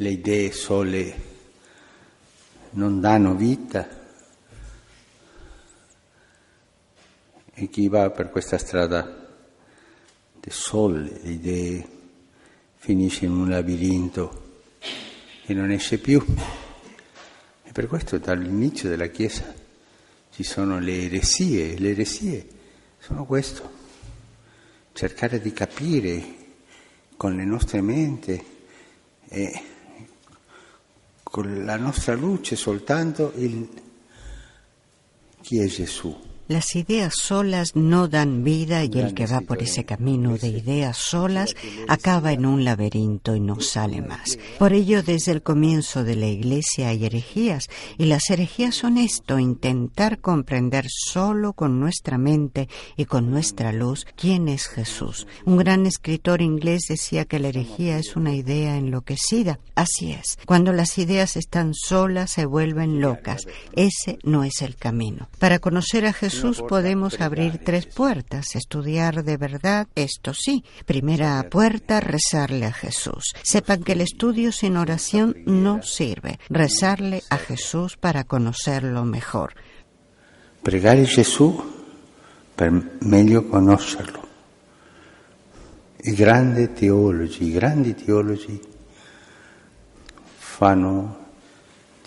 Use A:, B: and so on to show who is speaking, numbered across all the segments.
A: Le idee sole non danno vita e chi va per questa strada del sole, le idee, finisce in un labirinto e non esce più. E per questo dall'inizio della Chiesa ci sono le eresie, le eresie sono questo, cercare di capire con le nostre menti e con la nostra luce soltanto il chi è Gesù.
B: Las ideas solas no dan vida y el que va por ese camino de ideas solas acaba en un laberinto y no sale más. Por ello, desde el comienzo de la Iglesia hay herejías y las herejías son esto, intentar comprender solo con nuestra mente y con nuestra luz quién es Jesús. Un gran escritor inglés decía que la herejía es una idea enloquecida. Así es. Cuando las ideas están solas se vuelven locas. Ese no es el camino. Para conocer a Jesús podemos abrir tres puertas, estudiar de verdad, esto sí. Primera puerta, rezarle a Jesús. Sepan que el estudio sin oración no sirve. Rezarle a Jesús para conocerlo mejor.
A: Pregare Gesù per meglio conoscerlo. I grandi teologi, i grandi teologi fanno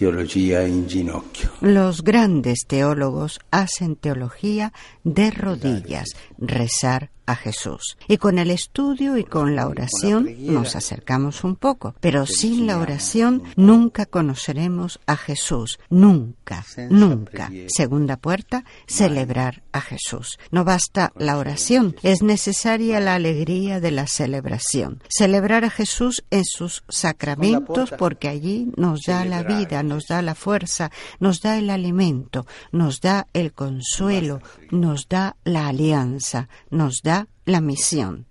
A: teología en ginocchio.
B: Los grandes teólogos hacen teología de rodillas, rezar a Jesús. Y con el estudio y con la oración nos acercamos un poco, pero sin la oración nunca conoceremos a Jesús, nunca, nunca. Segunda puerta, celebrar a Jesús. No basta la oración, es necesaria la alegría de la celebración. Celebrar a Jesús en sus sacramentos porque allí nos da la vida, nos da la fuerza, nos da el alimento, nos da el consuelo, nos da la alianza, nos da la misión.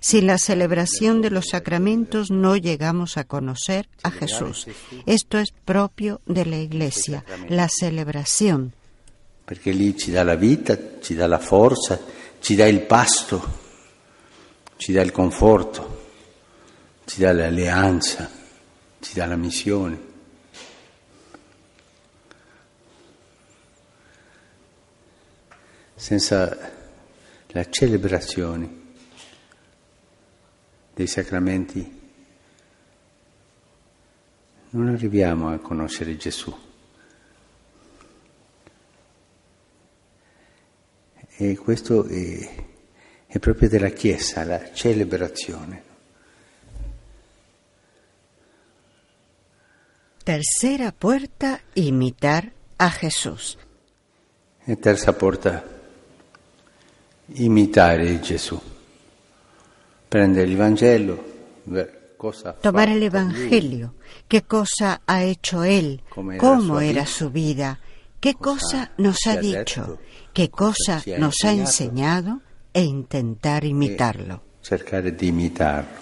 B: Sin la celebración de los sacramentos no llegamos a conocer a Jesús. Esto es propio de la Iglesia, la celebración.
A: Perché lì ci dà la vita, ci dà la forza, ci dà il pasto, ci dà il conforto, ci dà l'alleanza, ci dà la missione. Senza la celebrazione dei sacramenti non arriviamo a conoscere Gesù. E questo è, è proprio della Chiesa, la celebrazione.
B: Tercera puerta, imitar a Jesús.
A: E terza porta, imitare Gesù. Prendere il Vangelo,
B: Tomar el. Evangelio. ¿Qué cosa ha hecho Él?
A: Cómo era
B: ¿Cómo
A: su vida.
B: ¿Qué cosa nos ha dicho? ¿Qué
A: Cosa
B: nos ha enseñado? E intentar imitarlo.
A: cercare di imitarlo.